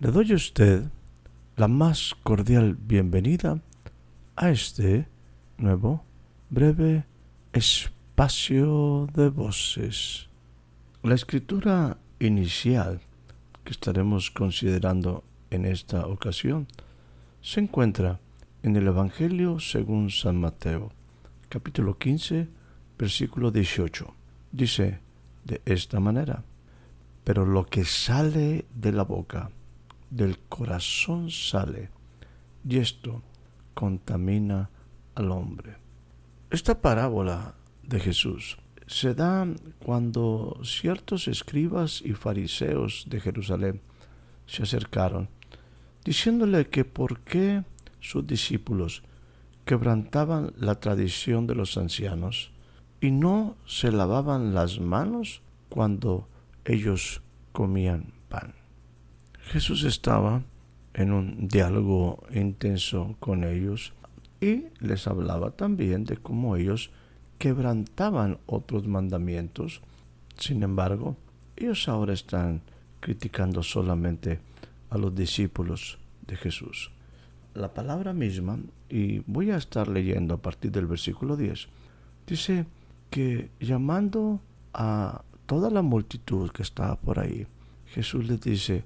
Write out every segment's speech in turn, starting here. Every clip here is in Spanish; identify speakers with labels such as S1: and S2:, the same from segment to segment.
S1: Le doy a usted la más cordial bienvenida a este nuevo breve espacio de voces. La escritura inicial que estaremos considerando en esta ocasión se encuentra en el Evangelio según San Mateo, capítulo 15, versículo 18. Dice de esta manera, pero lo que sale de la boca, del corazón sale, y esto contamina al hombre. Esta parábola de Jesús se da cuando ciertos escribas y fariseos de Jerusalén se acercaron, diciéndole que por qué sus discípulos quebrantaban la tradición de los ancianos y no se lavaban las manos cuando ellos comían pan. Jesús estaba en un diálogo intenso con ellos y les hablaba también de cómo ellos quebrantaban otros mandamientos. Sin embargo, ellos ahora están criticando solamente a los discípulos de Jesús. La palabra misma, y voy a estar leyendo a partir del versículo 10, dice que llamando a toda la multitud que estaba por ahí, Jesús les dice,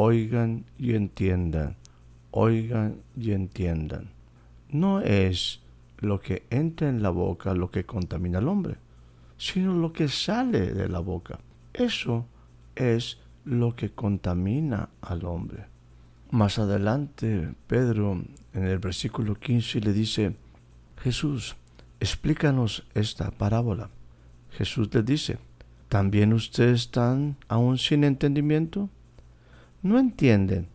S1: oigan y entiendan, oigan y entiendan. No es lo que entra en la boca lo que contamina al hombre, sino lo que sale de la boca. Eso es lo que contamina al hombre. Más adelante, Pedro en el versículo 15 le dice, Jesús, explícanos esta parábola. Jesús le dice, ¿también ustedes están aún sin entendimiento? No entienden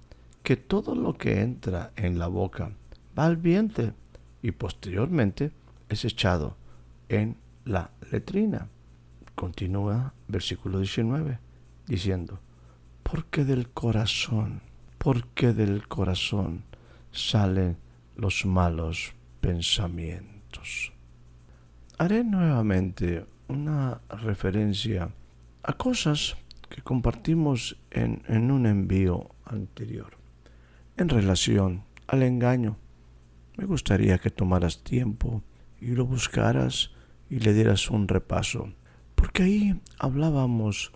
S1: que todo lo que entra en la boca va al vientre y posteriormente es echado en la letrina. Continúa versículo 19 diciendo, porque del corazón, porque del corazón salen los malos pensamientos. Haré nuevamente una referencia a cosas que compartimos en, en un envío anterior. En relación al engaño, me gustaría que tomaras tiempo y lo buscaras y le dieras un repaso, porque ahí hablábamos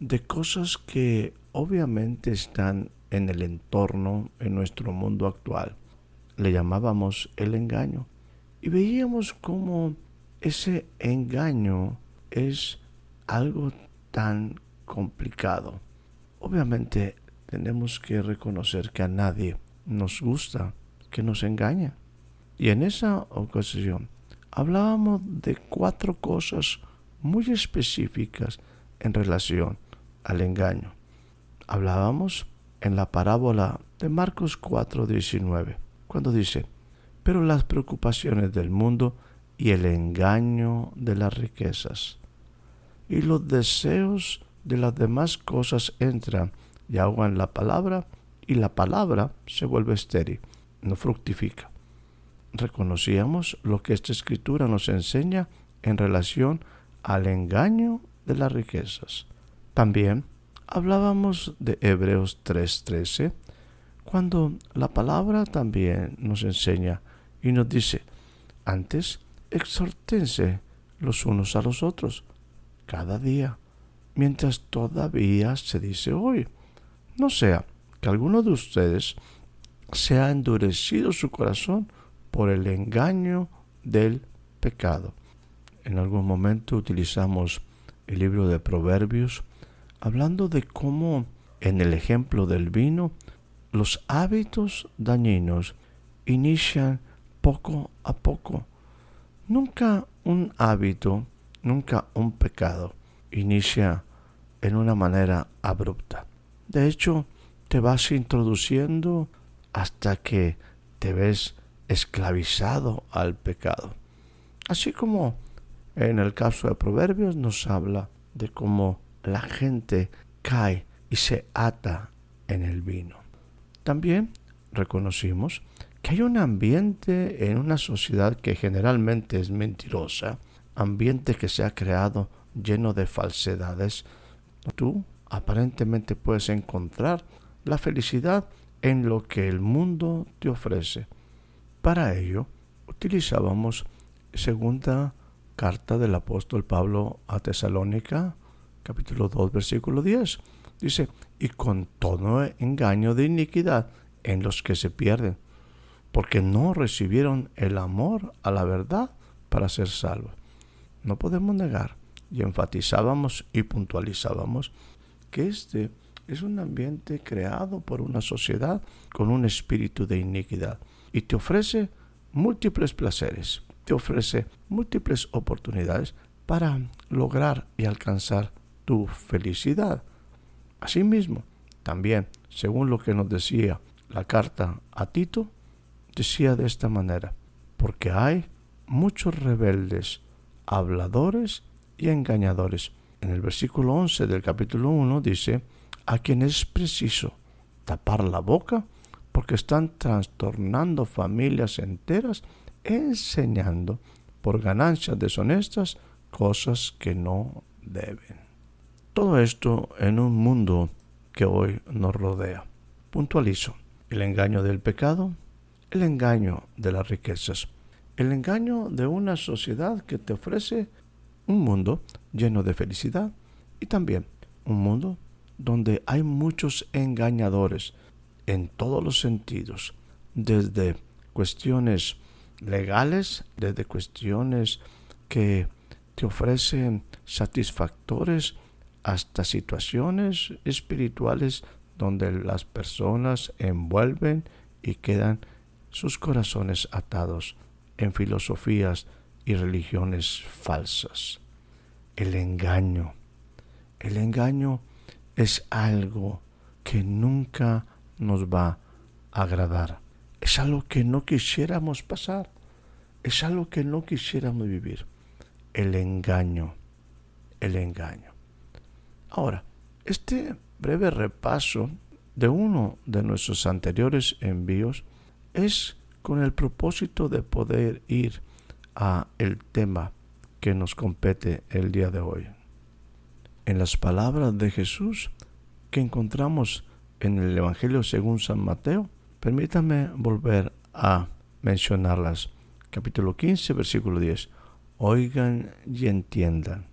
S1: de cosas que obviamente están en el entorno, en nuestro mundo actual. Le llamábamos el engaño y veíamos cómo ese engaño es algo tan complicado. Obviamente tenemos que reconocer que a nadie nos gusta que nos engañe. Y en esa ocasión hablábamos de cuatro cosas muy específicas en relación al engaño. Hablábamos en la parábola de Marcos 4:19, cuando dice, pero las preocupaciones del mundo y el engaño de las riquezas y los deseos de las demás cosas entran y ahogan la palabra y la palabra se vuelve estéril, no fructifica. Reconocíamos lo que esta escritura nos enseña en relación al engaño de las riquezas. También hablábamos de Hebreos 3:13, cuando la palabra también nos enseña y nos dice, antes exhortense los unos a los otros cada día mientras todavía se dice hoy. No sea que alguno de ustedes se ha endurecido su corazón por el engaño del pecado. En algún momento utilizamos el libro de Proverbios hablando de cómo en el ejemplo del vino los hábitos dañinos inician poco a poco. Nunca un hábito, nunca un pecado inicia en una manera abrupta. De hecho, te vas introduciendo hasta que te ves esclavizado al pecado. Así como en el caso de Proverbios nos habla de cómo la gente cae y se ata en el vino. También reconocimos que hay un ambiente en una sociedad que generalmente es mentirosa, ambiente que se ha creado lleno de falsedades. Tú aparentemente puedes encontrar la felicidad en lo que el mundo te ofrece. Para ello, utilizábamos segunda carta del apóstol Pablo a Tesalónica, capítulo 2, versículo 10. Dice, y con todo engaño de iniquidad en los que se pierden, porque no recibieron el amor a la verdad para ser salvos. No podemos negar, y enfatizábamos y puntualizábamos, que este es un ambiente creado por una sociedad con un espíritu de iniquidad y te ofrece múltiples placeres, te ofrece múltiples oportunidades para lograr y alcanzar tu felicidad. Asimismo, también, según lo que nos decía la carta a Tito, decía de esta manera, porque hay muchos rebeldes, habladores y engañadores. En el versículo 11 del capítulo 1 dice, a quien es preciso tapar la boca porque están trastornando familias enteras enseñando por ganancias deshonestas cosas que no deben. Todo esto en un mundo que hoy nos rodea. Puntualizo. El engaño del pecado, el engaño de las riquezas, el engaño de una sociedad que te ofrece un mundo lleno de felicidad y también un mundo donde hay muchos engañadores en todos los sentidos, desde cuestiones legales, desde cuestiones que te ofrecen satisfactores hasta situaciones espirituales donde las personas envuelven y quedan sus corazones atados en filosofías y religiones falsas. El engaño. El engaño es algo que nunca nos va a agradar. Es algo que no quisiéramos pasar. Es algo que no quisiéramos vivir. El engaño. El engaño. Ahora, este breve repaso de uno de nuestros anteriores envíos es con el propósito de poder ir a el tema que nos compete el día de hoy. En las palabras de Jesús que encontramos en el Evangelio según San Mateo, permítame volver a mencionarlas. Capítulo 15, versículo 10. Oigan y entiendan.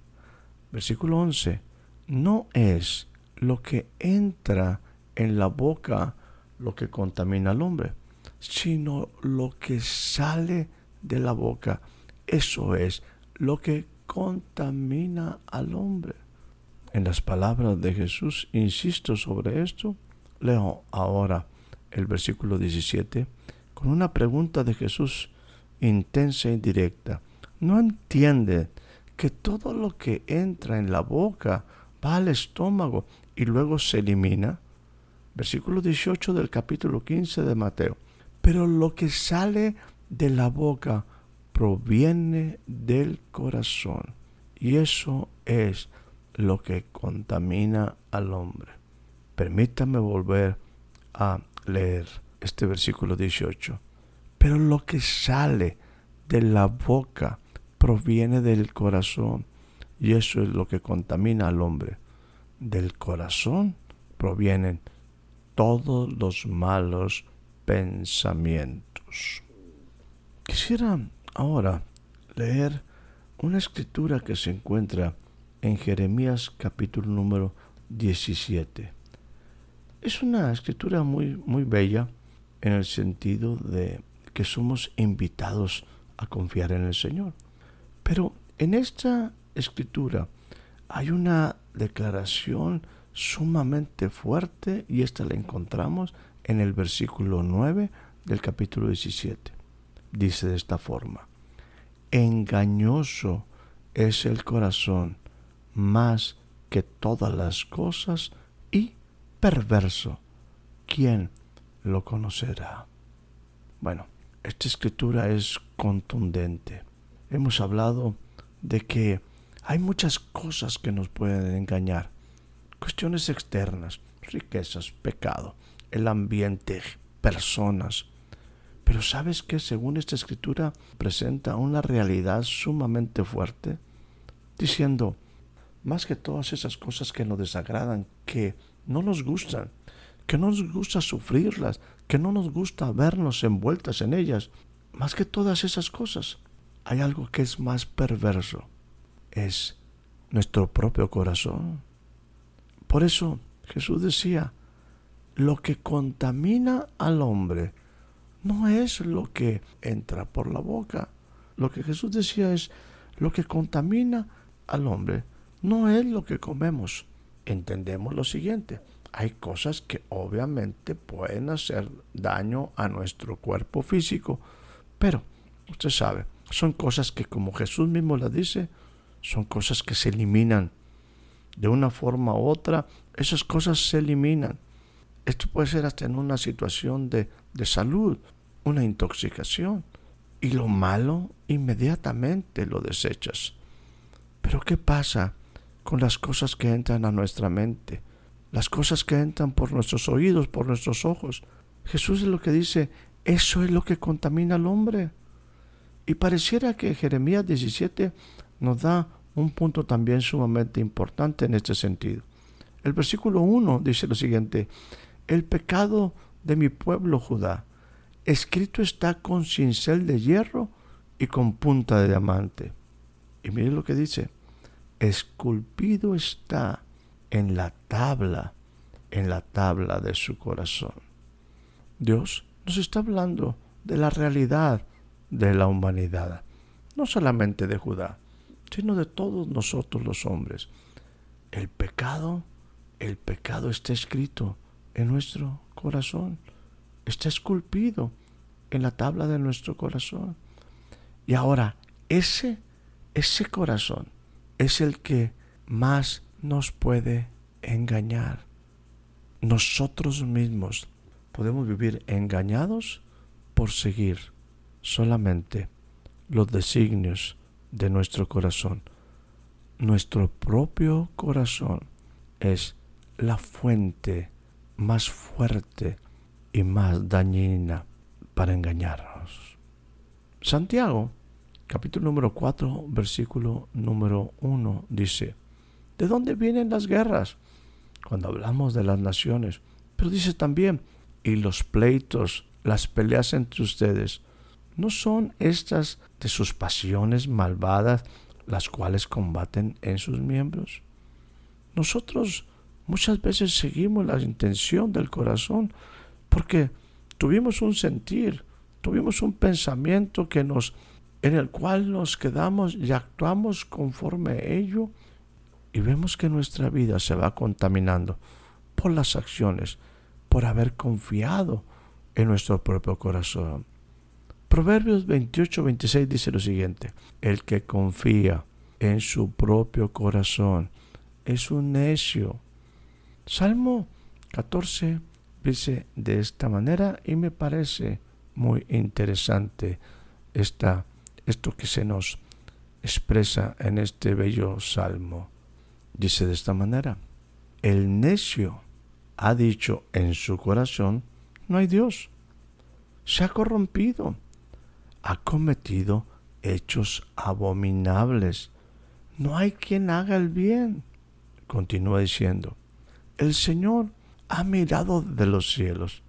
S1: Versículo 11. No es lo que entra en la boca lo que contamina al hombre, sino lo que sale de la boca. Eso es lo que contamina al hombre. En las palabras de Jesús, insisto sobre esto, leo ahora el versículo 17 con una pregunta de Jesús intensa y directa. ¿No entienden que todo lo que entra en la boca va al estómago y luego se elimina? Versículo 18 del capítulo 15 de Mateo. Pero lo que sale de la boca proviene del corazón y eso es lo que contamina al hombre. Permítame volver a leer este versículo 18. Pero lo que sale de la boca proviene del corazón y eso es lo que contamina al hombre. Del corazón provienen todos los malos pensamientos. Quisiera ahora leer una escritura que se encuentra en Jeremías capítulo número 17. Es una escritura muy, muy bella en el sentido de que somos invitados a confiar en el Señor. Pero en esta escritura hay una declaración sumamente fuerte y esta la encontramos en el versículo 9 del capítulo 17. Dice de esta forma, engañoso es el corazón más que todas las cosas y perverso. ¿Quién lo conocerá? Bueno, esta escritura es contundente. Hemos hablado de que hay muchas cosas que nos pueden engañar. Cuestiones externas, riquezas, pecado, el ambiente, personas. Pero ¿sabes que según esta escritura presenta una realidad sumamente fuerte? Diciendo, más que todas esas cosas que nos desagradan, que no nos gustan, que no nos gusta sufrirlas, que no nos gusta vernos envueltas en ellas, más que todas esas cosas, hay algo que es más perverso, es nuestro propio corazón. Por eso Jesús decía, lo que contamina al hombre no es lo que entra por la boca. Lo que Jesús decía es, lo que contamina al hombre no es lo que comemos. Entendemos lo siguiente, hay cosas que obviamente pueden hacer daño a nuestro cuerpo físico, pero usted sabe, son cosas que como Jesús mismo las dice, son cosas que se eliminan. De una forma u otra, esas cosas se eliminan. Esto puede ser hasta en una situación de, de salud, una intoxicación. Y lo malo inmediatamente lo desechas. Pero ¿qué pasa con las cosas que entran a nuestra mente? Las cosas que entran por nuestros oídos, por nuestros ojos. Jesús es lo que dice, eso es lo que contamina al hombre. Y pareciera que Jeremías 17 nos da un punto también sumamente importante en este sentido. El versículo 1 dice lo siguiente, el pecado de mi pueblo Judá, escrito está con cincel de hierro y con punta de diamante. Y mire lo que dice, esculpido está en la tabla, en la tabla de su corazón. Dios nos está hablando de la realidad de la humanidad, no solamente de Judá, sino de todos nosotros los hombres. El pecado, el pecado está escrito en nuestro corazón, está esculpido en la tabla de nuestro corazón. Y ahora, ese, ese corazón es el que más nos puede engañar. Nosotros mismos podemos vivir engañados por seguir solamente los designios de nuestro corazón. Nuestro propio corazón es la fuente más fuerte y más dañina para engañarnos. Santiago, capítulo número 4, versículo número 1, dice, ¿De dónde vienen las guerras? Cuando hablamos de las naciones. Pero dice también, y los pleitos, las peleas entre ustedes, ¿no son estas de sus pasiones malvadas las cuales combaten en sus miembros? Nosotros muchas veces seguimos la intención del corazón porque tuvimos un sentir, tuvimos un pensamiento que nos en el cual nos quedamos y actuamos conforme a ello y vemos que nuestra vida se va contaminando por las acciones, por haber confiado en nuestro propio corazón. Proverbios 28, 26 dice lo siguiente, el que confía en su propio corazón es un necio. Salmo 14 dice de esta manera y me parece muy interesante esta, esto que se nos expresa en este bello salmo. Dice de esta manera, el necio ha dicho en su corazón, no hay Dios. Se ha corrompido, ha cometido hechos abominables. No hay quien haga el bien. Continúa diciendo, el Señor ha mirado de los cielos,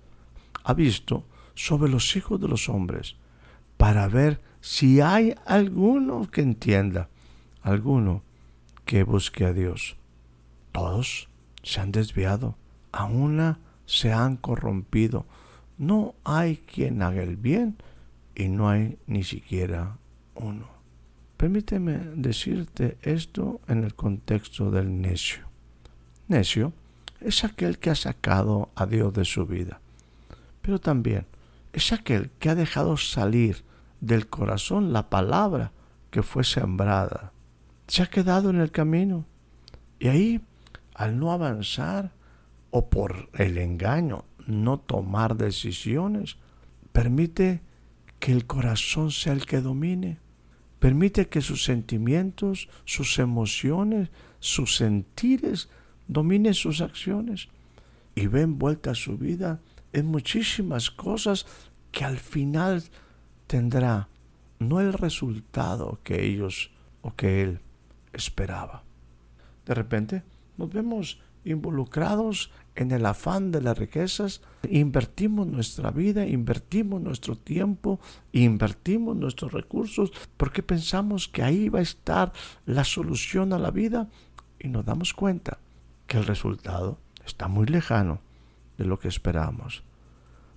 S1: ha visto sobre los hijos de los hombres, para ver si hay alguno que entienda, alguno que busque a Dios. Todos se han desviado, a una se han corrompido. No hay quien haga el bien y no hay ni siquiera uno. Permíteme decirte esto en el contexto del necio. Necio es aquel que ha sacado a Dios de su vida, pero también es aquel que ha dejado salir del corazón la palabra que fue sembrada se ha quedado en el camino. Y ahí, al no avanzar o por el engaño no tomar decisiones, permite que el corazón sea el que domine. Permite que sus sentimientos, sus emociones, sus sentires dominen sus acciones. Y ve envuelta su vida en muchísimas cosas que al final tendrá no el resultado que ellos o que él esperaba. De repente nos vemos involucrados en el afán de las riquezas, invertimos nuestra vida, invertimos nuestro tiempo, invertimos nuestros recursos, porque pensamos que ahí va a estar la solución a la vida y nos damos cuenta que el resultado está muy lejano de lo que esperamos.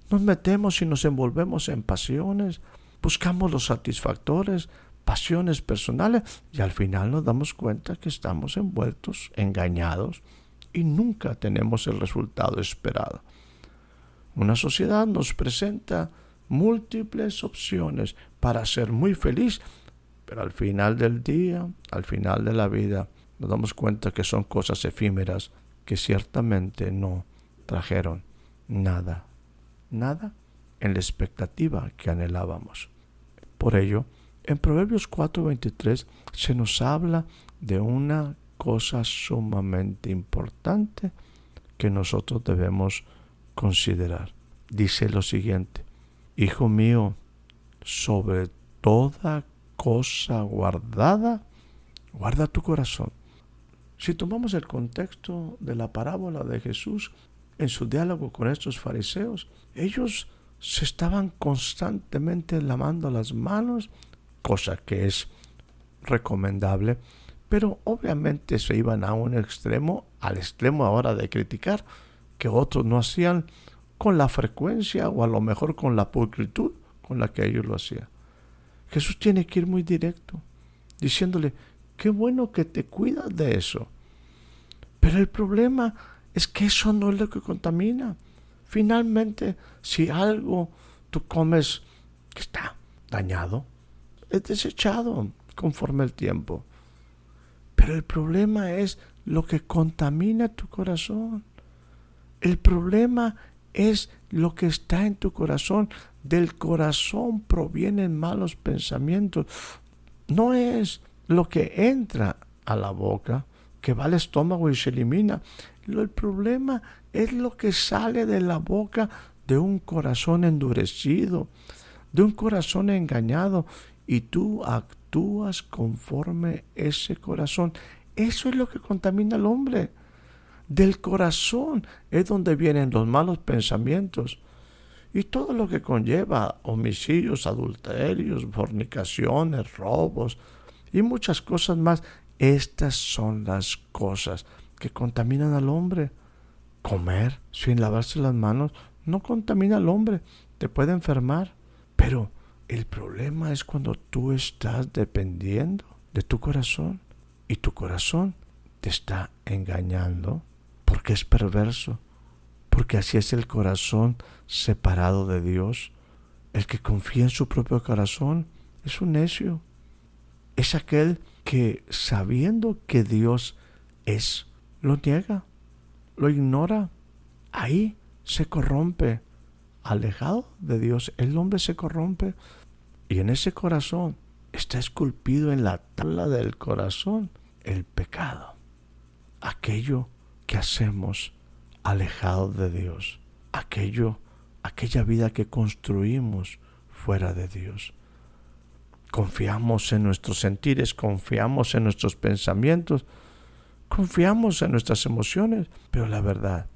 S1: Nos metemos y nos envolvemos en pasiones, buscamos los satisfactores, pasiones personales y al final nos damos cuenta que estamos envueltos, engañados y nunca tenemos el resultado esperado. Una sociedad nos presenta múltiples opciones para ser muy feliz, pero al final del día, al final de la vida, nos damos cuenta que son cosas efímeras que ciertamente no trajeron nada, nada en la expectativa que anhelábamos. Por ello, en Proverbios 4:23 se nos habla de una cosa sumamente importante que nosotros debemos considerar. Dice lo siguiente, Hijo mío, sobre toda cosa guardada, guarda tu corazón. Si tomamos el contexto de la parábola de Jesús en su diálogo con estos fariseos, ellos se estaban constantemente lavando las manos cosa que es recomendable, pero obviamente se iban a un extremo, al extremo ahora de criticar, que otros no hacían con la frecuencia o a lo mejor con la pulcritud con la que ellos lo hacían. Jesús tiene que ir muy directo, diciéndole, qué bueno que te cuidas de eso. Pero el problema es que eso no es lo que contamina. Finalmente, si algo tú comes que está dañado, es desechado conforme el tiempo. Pero el problema es lo que contamina tu corazón. El problema es lo que está en tu corazón. Del corazón provienen malos pensamientos. No es lo que entra a la boca, que va al estómago y se elimina. El problema es lo que sale de la boca de un corazón endurecido, de un corazón engañado y tú actúas conforme ese corazón. Eso es lo que contamina al hombre. Del corazón es donde vienen los malos pensamientos y todo lo que conlleva homicidios, adulterios, fornicaciones, robos y muchas cosas más. Estas son las cosas que contaminan al hombre. Comer sin lavarse las manos no contamina al hombre, te puede enfermar, pero el problema es cuando tú estás dependiendo de tu corazón y tu corazón te está engañando porque es perverso, porque así es el corazón separado de Dios. El que confía en su propio corazón es un necio. Es aquel que sabiendo que Dios es, lo niega, lo ignora. Ahí se corrompe. Alejado de Dios, el hombre se corrompe y en ese corazón está esculpido en la tabla del corazón el pecado. Aquello que hacemos alejado de Dios. Aquello, aquella vida que construimos fuera de Dios. Confiamos en nuestros sentires, confiamos en nuestros pensamientos, confiamos en nuestras emociones, pero la verdad,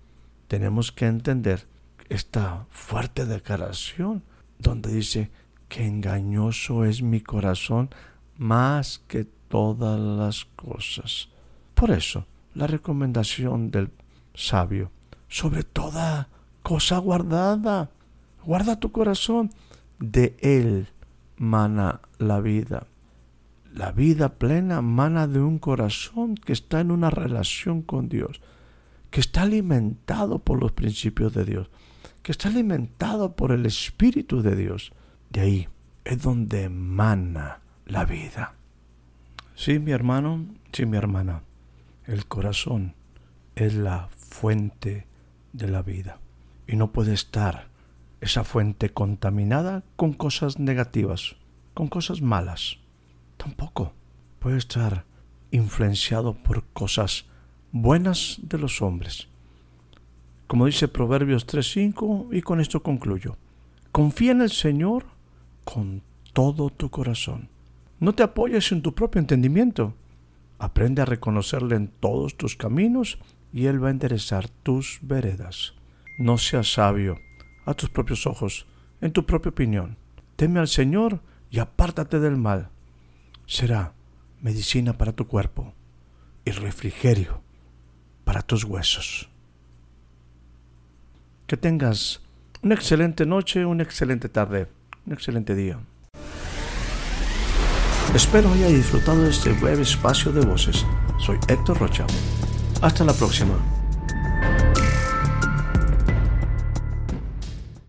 S1: tenemos que entender esta fuerte declaración donde dice, que engañoso es mi corazón más que todas las cosas. Por eso, la recomendación del sabio, sobre toda cosa guardada, guarda tu corazón, de él mana la vida. La vida plena mana de un corazón que está en una relación con Dios, que está alimentado por los principios de Dios, que está alimentado por el Espíritu de Dios. De ahí es donde emana la vida. Sí, mi hermano, sí, mi hermana, el corazón es la fuente de la vida y no puede estar esa fuente contaminada con cosas negativas, con cosas malas. Tampoco puede estar influenciado por cosas buenas de los hombres. Como dice Proverbios 3.5 y con esto concluyo. Confía en el Señor con todo tu corazón. No te apoyes en tu propio entendimiento. Aprende a reconocerle en todos tus caminos y Él va a enderezar tus veredas. No seas sabio a tus propios ojos, en tu propia opinión. Teme al Señor y apártate del mal. Será medicina para tu cuerpo y refrigerio para tus huesos. Que tengas una excelente noche, una excelente tarde, un excelente día. Espero haya disfrutado de este breve espacio de voces. Soy Héctor Rocha. Hasta la próxima.